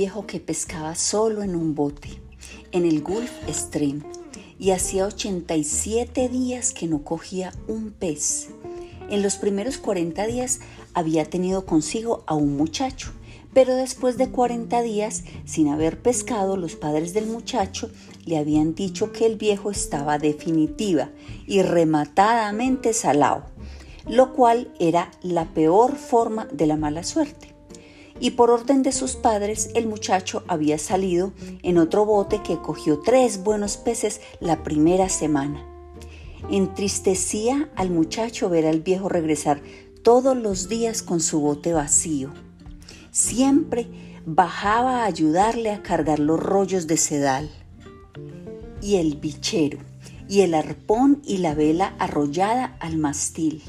viejo que pescaba solo en un bote, en el Gulf Stream, y hacía 87 días que no cogía un pez. En los primeros 40 días había tenido consigo a un muchacho, pero después de 40 días, sin haber pescado, los padres del muchacho le habían dicho que el viejo estaba definitiva y rematadamente salado, lo cual era la peor forma de la mala suerte. Y por orden de sus padres, el muchacho había salido en otro bote que cogió tres buenos peces la primera semana. Entristecía al muchacho ver al viejo regresar todos los días con su bote vacío siempre bajaba a ayudarle a cargar los rollos de sedal. Y el bichero, y el arpón y la vela arrollada al mastil.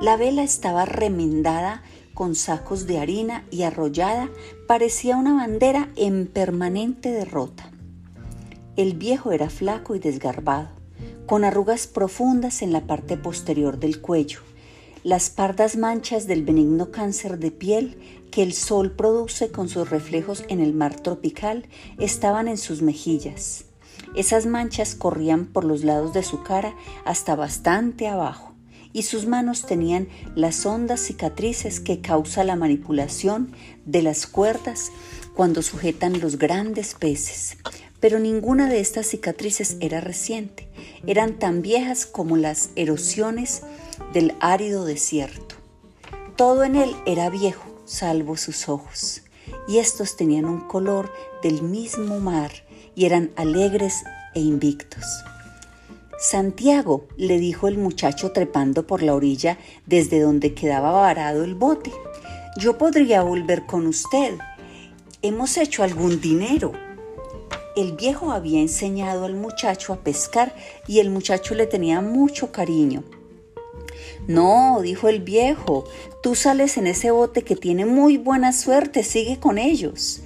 La vela estaba remendada con sacos de harina y arrollada parecía una bandera en permanente derrota. El viejo era flaco y desgarbado, con arrugas profundas en la parte posterior del cuello las pardas manchas del benigno cáncer de piel que el sol produce con sus reflejos en el mar tropical estaban en sus mejillas. Esas manchas corrían por los lados de su cara hasta bastante abajo, y sus manos tenían las hondas cicatrices que causa la manipulación de las cuerdas cuando sujetan los grandes peces. Pero ninguna de estas cicatrices era reciente, eran tan viejas como las erosiones del árido desierto. Todo en él era viejo, salvo sus ojos, y estos tenían un color del mismo mar y eran alegres e invictos. Santiago, le dijo el muchacho trepando por la orilla desde donde quedaba varado el bote, yo podría volver con usted. Hemos hecho algún dinero. El viejo había enseñado al muchacho a pescar y el muchacho le tenía mucho cariño. No, dijo el viejo, tú sales en ese bote que tiene muy buena suerte, sigue con ellos.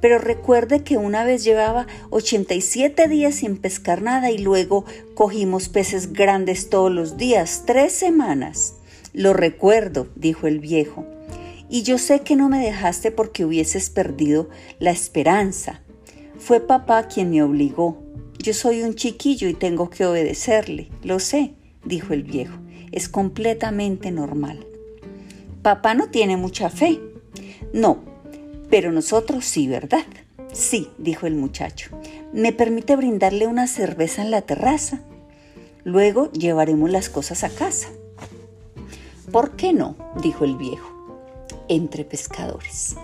Pero recuerde que una vez llevaba 87 días sin pescar nada y luego cogimos peces grandes todos los días, tres semanas. Lo recuerdo, dijo el viejo. Y yo sé que no me dejaste porque hubieses perdido la esperanza. Fue papá quien me obligó. Yo soy un chiquillo y tengo que obedecerle, lo sé, dijo el viejo es completamente normal. Papá no tiene mucha fe. No, pero nosotros sí, ¿verdad? Sí, dijo el muchacho. ¿Me permite brindarle una cerveza en la terraza? Luego llevaremos las cosas a casa. ¿Por qué no? dijo el viejo, entre pescadores.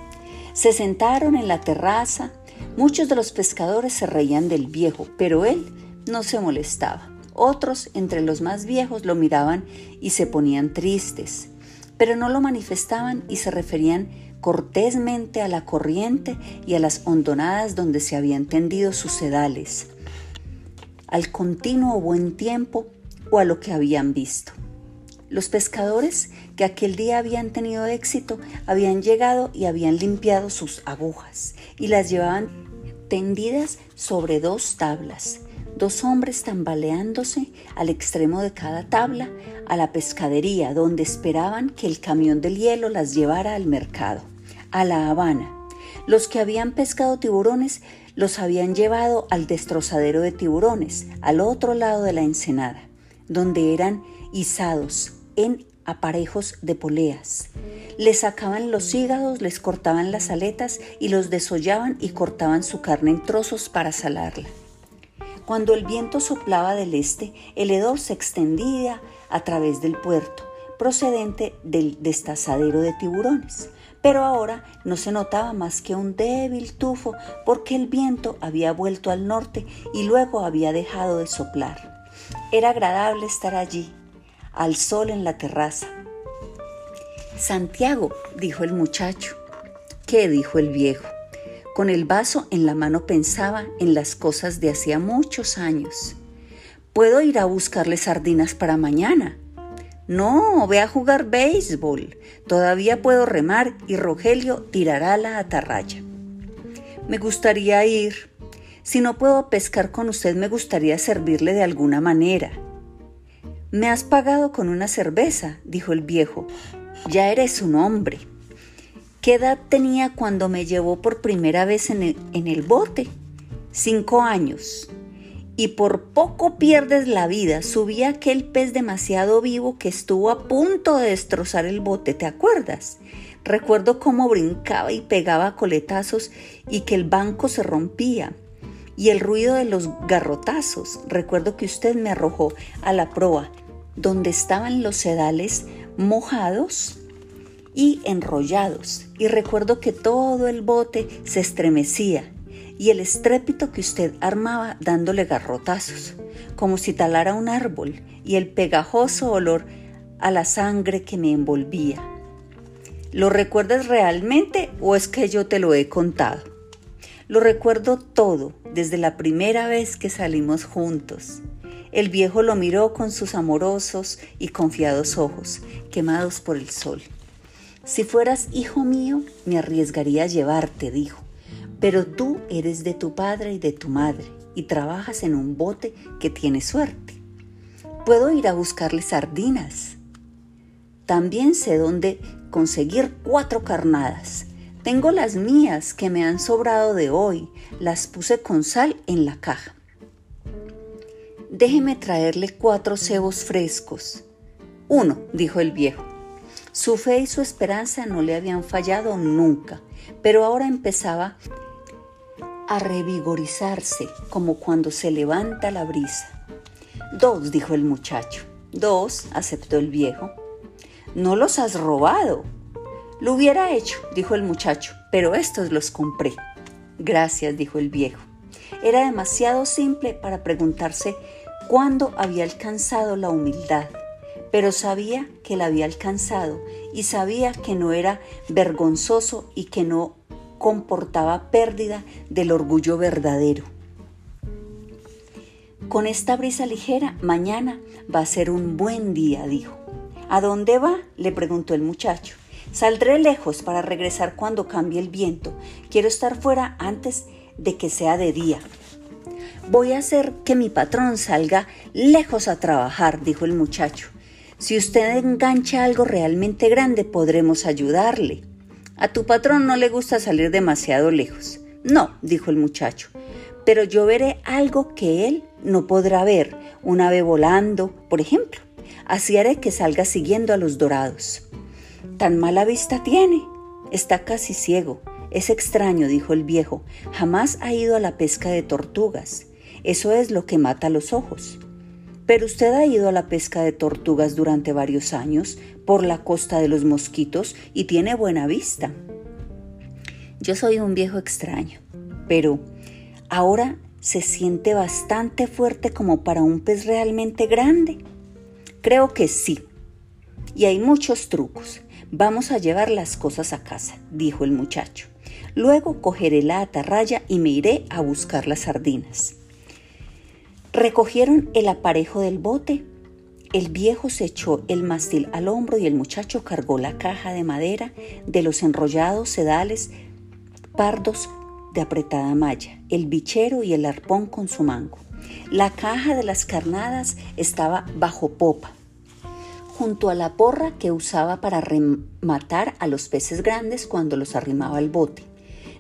Se sentaron en la terraza. Muchos de los pescadores se reían del viejo, pero él no se molestaba. Otros, entre los más viejos, lo miraban y se ponían tristes, pero no lo manifestaban y se referían cortésmente a la corriente y a las hondonadas donde se habían tendido sus sedales, al continuo buen tiempo o a lo que habían visto. Los pescadores que aquel día habían tenido éxito habían llegado y habían limpiado sus agujas y las llevaban tendidas sobre dos tablas dos hombres tambaleándose al extremo de cada tabla a la pescadería donde esperaban que el camión del hielo las llevara al mercado, a La Habana. Los que habían pescado tiburones los habían llevado al destrozadero de tiburones, al otro lado de la ensenada, donde eran izados en aparejos de poleas. Les sacaban los hígados, les cortaban las aletas y los desollaban y cortaban su carne en trozos para salarla. Cuando el viento soplaba del este, el hedor se extendía a través del puerto, procedente del destazadero de tiburones. Pero ahora no se notaba más que un débil tufo porque el viento había vuelto al norte y luego había dejado de soplar. Era agradable estar allí, al sol en la terraza. Santiago, dijo el muchacho. ¿Qué? dijo el viejo. Con el vaso en la mano pensaba en las cosas de hacía muchos años. Puedo ir a buscarle sardinas para mañana. No, ve a jugar béisbol. Todavía puedo remar y Rogelio tirará la atarraya. Me gustaría ir. Si no puedo pescar con usted, me gustaría servirle de alguna manera. Me has pagado con una cerveza, dijo el viejo. Ya eres un hombre. ¿Qué edad tenía cuando me llevó por primera vez en el, en el bote? Cinco años. Y por poco pierdes la vida. Subí aquel pez demasiado vivo que estuvo a punto de destrozar el bote, ¿te acuerdas? Recuerdo cómo brincaba y pegaba coletazos y que el banco se rompía. Y el ruido de los garrotazos. Recuerdo que usted me arrojó a la proa, donde estaban los sedales mojados y enrollados, y recuerdo que todo el bote se estremecía y el estrépito que usted armaba dándole garrotazos, como si talara un árbol, y el pegajoso olor a la sangre que me envolvía. ¿Lo recuerdas realmente o es que yo te lo he contado? Lo recuerdo todo desde la primera vez que salimos juntos. El viejo lo miró con sus amorosos y confiados ojos, quemados por el sol. Si fueras hijo mío, me arriesgaría a llevarte, dijo, pero tú eres de tu padre y de tu madre y trabajas en un bote que tiene suerte. Puedo ir a buscarle sardinas. También sé dónde conseguir cuatro carnadas. Tengo las mías que me han sobrado de hoy. Las puse con sal en la caja. Déjeme traerle cuatro cebos frescos. Uno, dijo el viejo. Su fe y su esperanza no le habían fallado nunca, pero ahora empezaba a revigorizarse como cuando se levanta la brisa. Dos, dijo el muchacho. Dos, aceptó el viejo. No los has robado. Lo hubiera hecho, dijo el muchacho, pero estos los compré. Gracias, dijo el viejo. Era demasiado simple para preguntarse cuándo había alcanzado la humildad pero sabía que la había alcanzado y sabía que no era vergonzoso y que no comportaba pérdida del orgullo verdadero. Con esta brisa ligera, mañana va a ser un buen día, dijo. ¿A dónde va? le preguntó el muchacho. Saldré lejos para regresar cuando cambie el viento. Quiero estar fuera antes de que sea de día. Voy a hacer que mi patrón salga lejos a trabajar, dijo el muchacho. Si usted engancha algo realmente grande, podremos ayudarle. A tu patrón no le gusta salir demasiado lejos. No, dijo el muchacho, pero yo veré algo que él no podrá ver, un ave volando, por ejemplo. Así haré que salga siguiendo a los dorados. Tan mala vista tiene. Está casi ciego. Es extraño, dijo el viejo. Jamás ha ido a la pesca de tortugas. Eso es lo que mata los ojos. Pero usted ha ido a la pesca de tortugas durante varios años por la costa de los mosquitos y tiene buena vista. Yo soy un viejo extraño, pero ahora se siente bastante fuerte como para un pez realmente grande. Creo que sí. Y hay muchos trucos. Vamos a llevar las cosas a casa, dijo el muchacho. Luego cogeré la atarraya y me iré a buscar las sardinas. Recogieron el aparejo del bote. El viejo se echó el mástil al hombro y el muchacho cargó la caja de madera de los enrollados sedales pardos de apretada malla, el bichero y el arpón con su mango. La caja de las carnadas estaba bajo popa, junto a la porra que usaba para rematar a los peces grandes cuando los arrimaba al bote.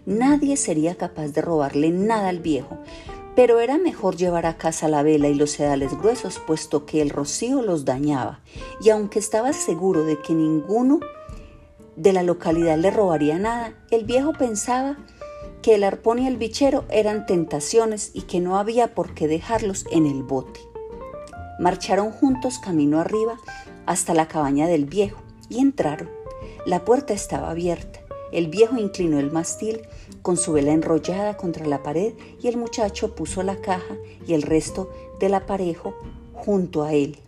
Nadie sería capaz de robarle nada al viejo, pero era mejor llevar a casa la vela y los sedales gruesos, puesto que el rocío los dañaba, y aunque estaba seguro de que ninguno de la localidad le robaría nada, el viejo pensaba que el arpón y el bichero eran tentaciones y que no había por qué dejarlos en el bote. Marcharon juntos camino arriba hasta la cabaña del viejo y entraron. La puerta estaba abierta. El viejo inclinó el mastil con su vela enrollada contra la pared y el muchacho puso la caja y el resto del aparejo junto a él.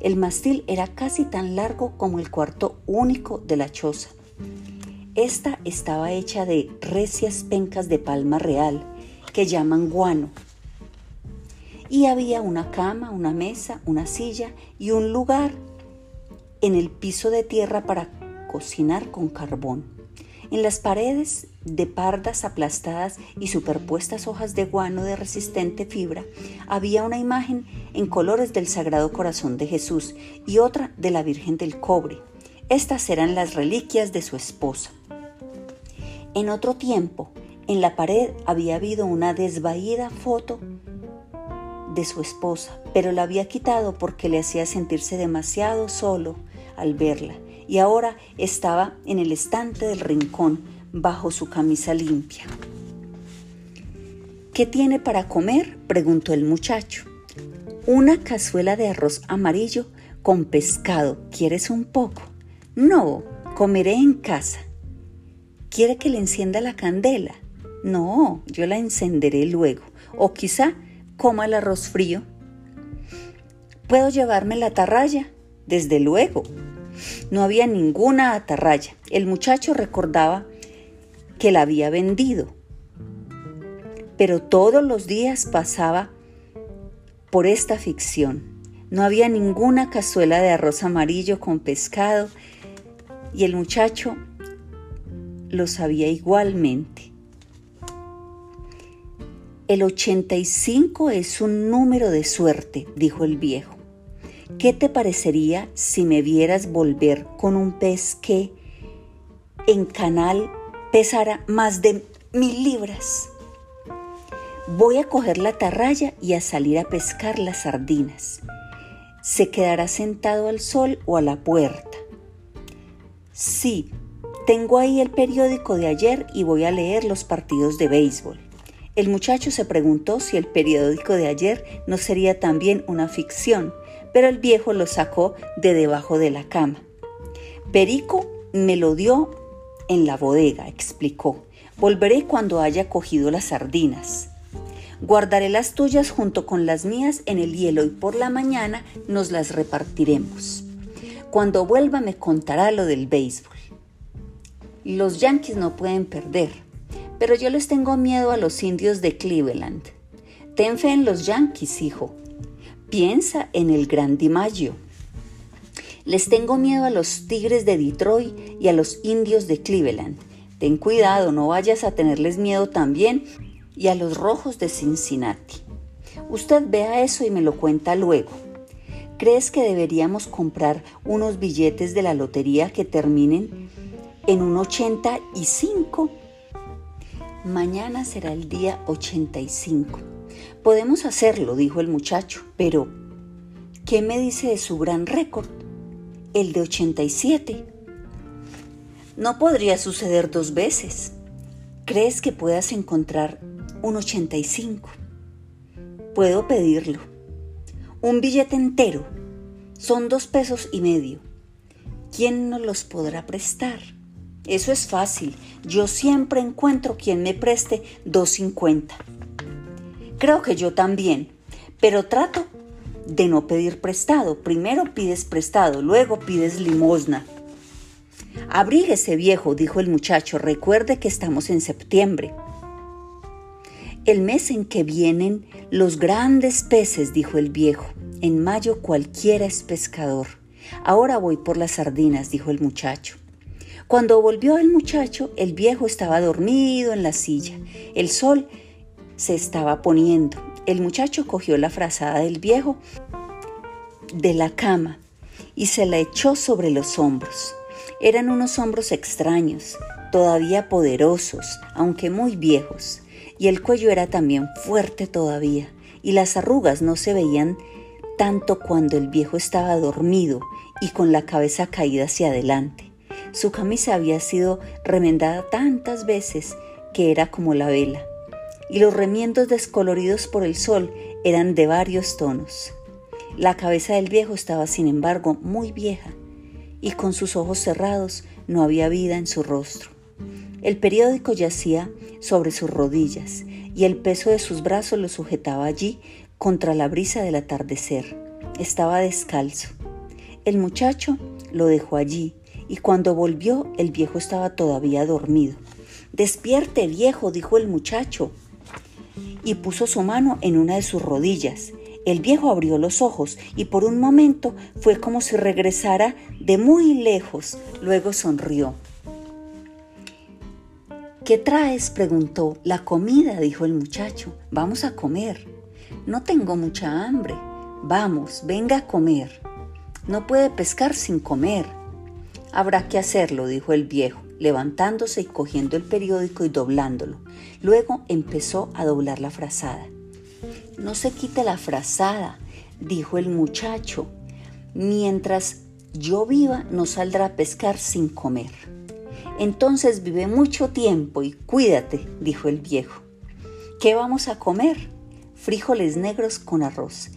El mastil era casi tan largo como el cuarto único de la choza. Esta estaba hecha de recias pencas de palma real, que llaman guano. Y había una cama, una mesa, una silla y un lugar en el piso de tierra para cocinar con carbón. En las paredes de pardas aplastadas y superpuestas hojas de guano de resistente fibra había una imagen en colores del Sagrado Corazón de Jesús y otra de la Virgen del Cobre. Estas eran las reliquias de su esposa. En otro tiempo, en la pared había habido una desvaída foto de su esposa, pero la había quitado porque le hacía sentirse demasiado solo al verla, y ahora estaba en el estante del rincón bajo su camisa limpia. ¿Qué tiene para comer? preguntó el muchacho. Una cazuela de arroz amarillo con pescado. ¿Quieres un poco? No, comeré en casa. ¿Quiere que le encienda la candela? No, yo la encenderé luego. O quizá coma el arroz frío. ¿Puedo llevarme la atarraya? Desde luego. No había ninguna atarraya. El muchacho recordaba que la había vendido. Pero todos los días pasaba por esta ficción. No había ninguna cazuela de arroz amarillo con pescado y el muchacho lo sabía igualmente. El 85 es un número de suerte, dijo el viejo. ¿Qué te parecería si me vieras volver con un pez que en canal pesara más de mil libras? Voy a coger la tarraya y a salir a pescar las sardinas. Se quedará sentado al sol o a la puerta. Sí, tengo ahí el periódico de ayer y voy a leer los partidos de béisbol. El muchacho se preguntó si el periódico de ayer no sería también una ficción, pero el viejo lo sacó de debajo de la cama. Perico me lo dio en la bodega, explicó. Volveré cuando haya cogido las sardinas. Guardaré las tuyas junto con las mías en el hielo y por la mañana nos las repartiremos. Cuando vuelva me contará lo del béisbol. Los Yankees no pueden perder, pero yo les tengo miedo a los indios de Cleveland. Ten fe en los Yankees, hijo. Piensa en el Gran DiMaggio. Les tengo miedo a los Tigres de Detroit y a los indios de Cleveland. Ten cuidado, no vayas a tenerles miedo también y a los Rojos de Cincinnati. Usted vea eso y me lo cuenta luego. ¿Crees que deberíamos comprar unos billetes de la lotería que terminen en un 85? Mañana será el día 85. Podemos hacerlo, dijo el muchacho, pero ¿qué me dice de su gran récord? El de 87. No podría suceder dos veces. ¿Crees que puedas encontrar un 85? Puedo pedirlo. Un billete entero. Son dos pesos y medio. ¿Quién nos los podrá prestar? Eso es fácil. Yo siempre encuentro quien me preste 2.50. Creo que yo también, pero trato de no pedir prestado. Primero pides prestado, luego pides limosna. Abríguese viejo, dijo el muchacho, recuerde que estamos en septiembre. El mes en que vienen los grandes peces, dijo el viejo. En mayo cualquiera es pescador. Ahora voy por las sardinas, dijo el muchacho. Cuando volvió el muchacho, el viejo estaba dormido en la silla. El sol se estaba poniendo. El muchacho cogió la frazada del viejo de la cama y se la echó sobre los hombros. Eran unos hombros extraños, todavía poderosos, aunque muy viejos y el cuello era también fuerte todavía, y las arrugas no se veían tanto cuando el viejo estaba dormido y con la cabeza caída hacia adelante. Su camisa había sido remendada tantas veces que era como la vela, y los remiendos descoloridos por el sol eran de varios tonos. La cabeza del viejo estaba, sin embargo, muy vieja, y con sus ojos cerrados no había vida en su rostro. El periódico yacía sobre sus rodillas y el peso de sus brazos lo sujetaba allí contra la brisa del atardecer. Estaba descalzo. El muchacho lo dejó allí y cuando volvió el viejo estaba todavía dormido. Despierte, viejo, dijo el muchacho, y puso su mano en una de sus rodillas. El viejo abrió los ojos y por un momento fue como si regresara de muy lejos. Luego sonrió. ¿Qué traes? preguntó. La comida, dijo el muchacho. Vamos a comer. No tengo mucha hambre. Vamos, venga a comer. No puede pescar sin comer. Habrá que hacerlo, dijo el viejo, levantándose y cogiendo el periódico y doblándolo. Luego empezó a doblar la frazada. No se quite la frazada, dijo el muchacho. Mientras yo viva, no saldrá a pescar sin comer. Entonces vive mucho tiempo y cuídate, dijo el viejo. ¿Qué vamos a comer? Frijoles negros con arroz,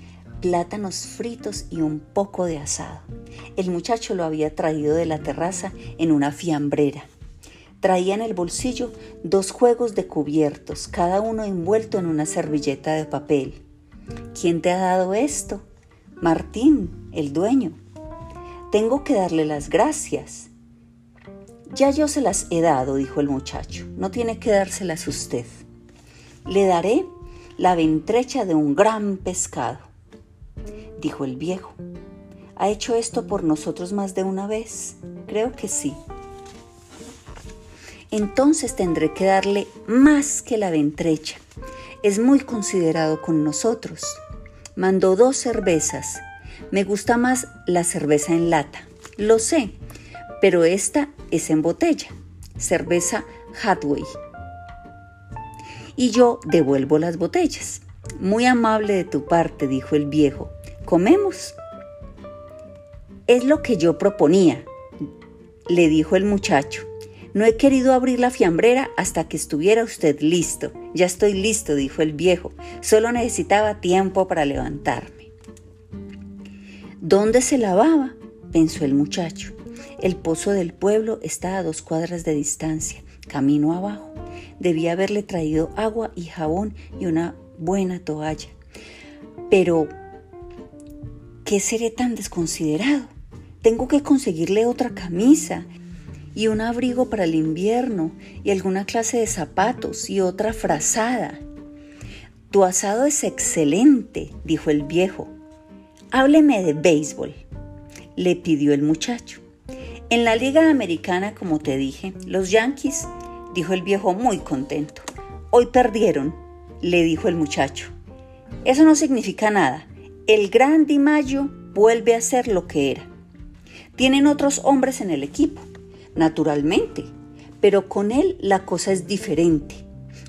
plátanos fritos y un poco de asado. El muchacho lo había traído de la terraza en una fiambrera. Traía en el bolsillo dos juegos de cubiertos, cada uno envuelto en una servilleta de papel. ¿Quién te ha dado esto? Martín, el dueño. Tengo que darle las gracias. Ya yo se las he dado, dijo el muchacho. No tiene que dárselas usted. Le daré la ventrecha de un gran pescado, dijo el viejo. ¿Ha hecho esto por nosotros más de una vez? Creo que sí entonces tendré que darle más que la ventrecha. Es muy considerado con nosotros. Mandó dos cervezas. Me gusta más la cerveza en lata. Lo sé, pero esta es en botella. Cerveza Hatway. Y yo devuelvo las botellas. Muy amable de tu parte, dijo el viejo. ¿Comemos? Es lo que yo proponía, le dijo el muchacho. No he querido abrir la fiambrera hasta que estuviera usted listo. Ya estoy listo, dijo el viejo. Solo necesitaba tiempo para levantarme. ¿Dónde se lavaba? pensó el muchacho. El pozo del pueblo está a dos cuadras de distancia, camino abajo. Debía haberle traído agua y jabón y una buena toalla. Pero, ¿qué seré tan desconsiderado? Tengo que conseguirle otra camisa y un abrigo para el invierno y alguna clase de zapatos y otra frazada. Tu asado es excelente, dijo el viejo. Hábleme de béisbol, le pidió el muchacho. En la liga americana, como te dije, los Yankees, dijo el viejo muy contento. Hoy perdieron, le dijo el muchacho. Eso no significa nada. El gran DiMaggio vuelve a ser lo que era. Tienen otros hombres en el equipo naturalmente, pero con él la cosa es diferente.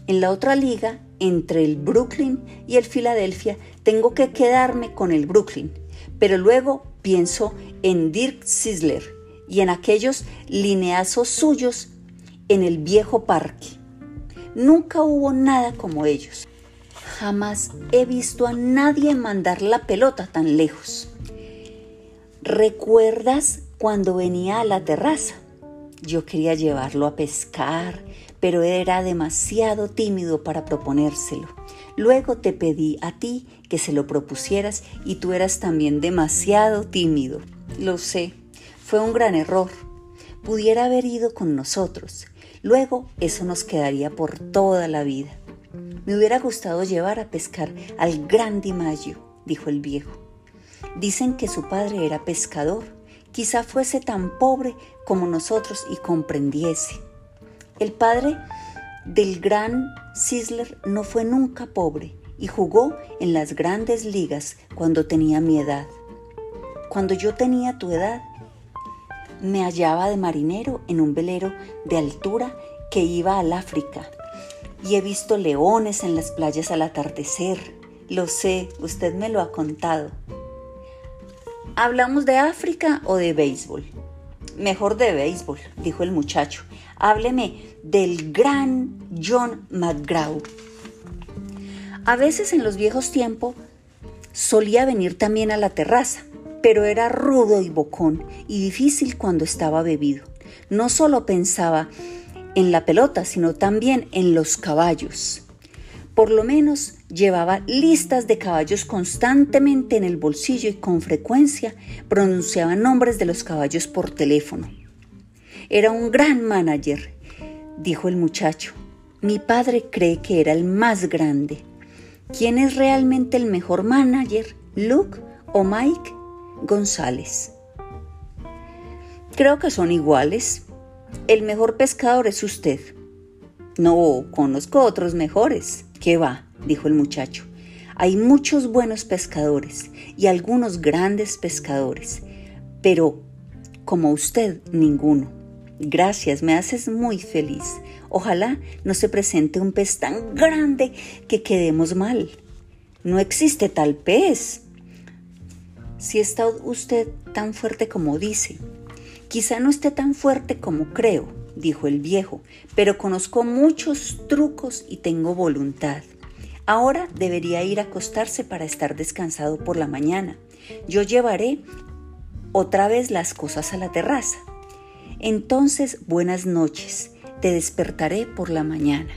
En la otra liga, entre el Brooklyn y el Philadelphia, tengo que quedarme con el Brooklyn, pero luego pienso en Dirk Sisler y en aquellos lineazos suyos en el viejo parque. Nunca hubo nada como ellos. Jamás he visto a nadie mandar la pelota tan lejos. ¿Recuerdas cuando venía a la terraza? Yo quería llevarlo a pescar, pero era demasiado tímido para proponérselo. Luego te pedí a ti que se lo propusieras y tú eras también demasiado tímido. Lo sé, fue un gran error. Pudiera haber ido con nosotros. Luego eso nos quedaría por toda la vida. Me hubiera gustado llevar a pescar al gran Dimaggio, dijo el viejo. Dicen que su padre era pescador quizá fuese tan pobre como nosotros y comprendiese. El padre del gran Sisler no fue nunca pobre y jugó en las grandes ligas cuando tenía mi edad. Cuando yo tenía tu edad, me hallaba de marinero en un velero de altura que iba al África y he visto leones en las playas al atardecer. Lo sé, usted me lo ha contado. ¿Hablamos de África o de béisbol? Mejor de béisbol, dijo el muchacho. Hábleme del gran John McGraw. A veces en los viejos tiempos solía venir también a la terraza, pero era rudo y bocón y difícil cuando estaba bebido. No solo pensaba en la pelota, sino también en los caballos. Por lo menos llevaba listas de caballos constantemente en el bolsillo y con frecuencia pronunciaba nombres de los caballos por teléfono. Era un gran manager, dijo el muchacho. Mi padre cree que era el más grande. ¿Quién es realmente el mejor manager, Luke o Mike González? Creo que son iguales. El mejor pescador es usted. No, conozco otros mejores. ¿Qué va? dijo el muchacho. Hay muchos buenos pescadores y algunos grandes pescadores, pero como usted, ninguno. Gracias, me haces muy feliz. Ojalá no se presente un pez tan grande que quedemos mal. No existe tal pez. Si está usted tan fuerte como dice, quizá no esté tan fuerte como creo, dijo el viejo, pero conozco muchos trucos y tengo voluntad. Ahora debería ir a acostarse para estar descansado por la mañana. Yo llevaré otra vez las cosas a la terraza. Entonces, buenas noches te despertaré por la mañana.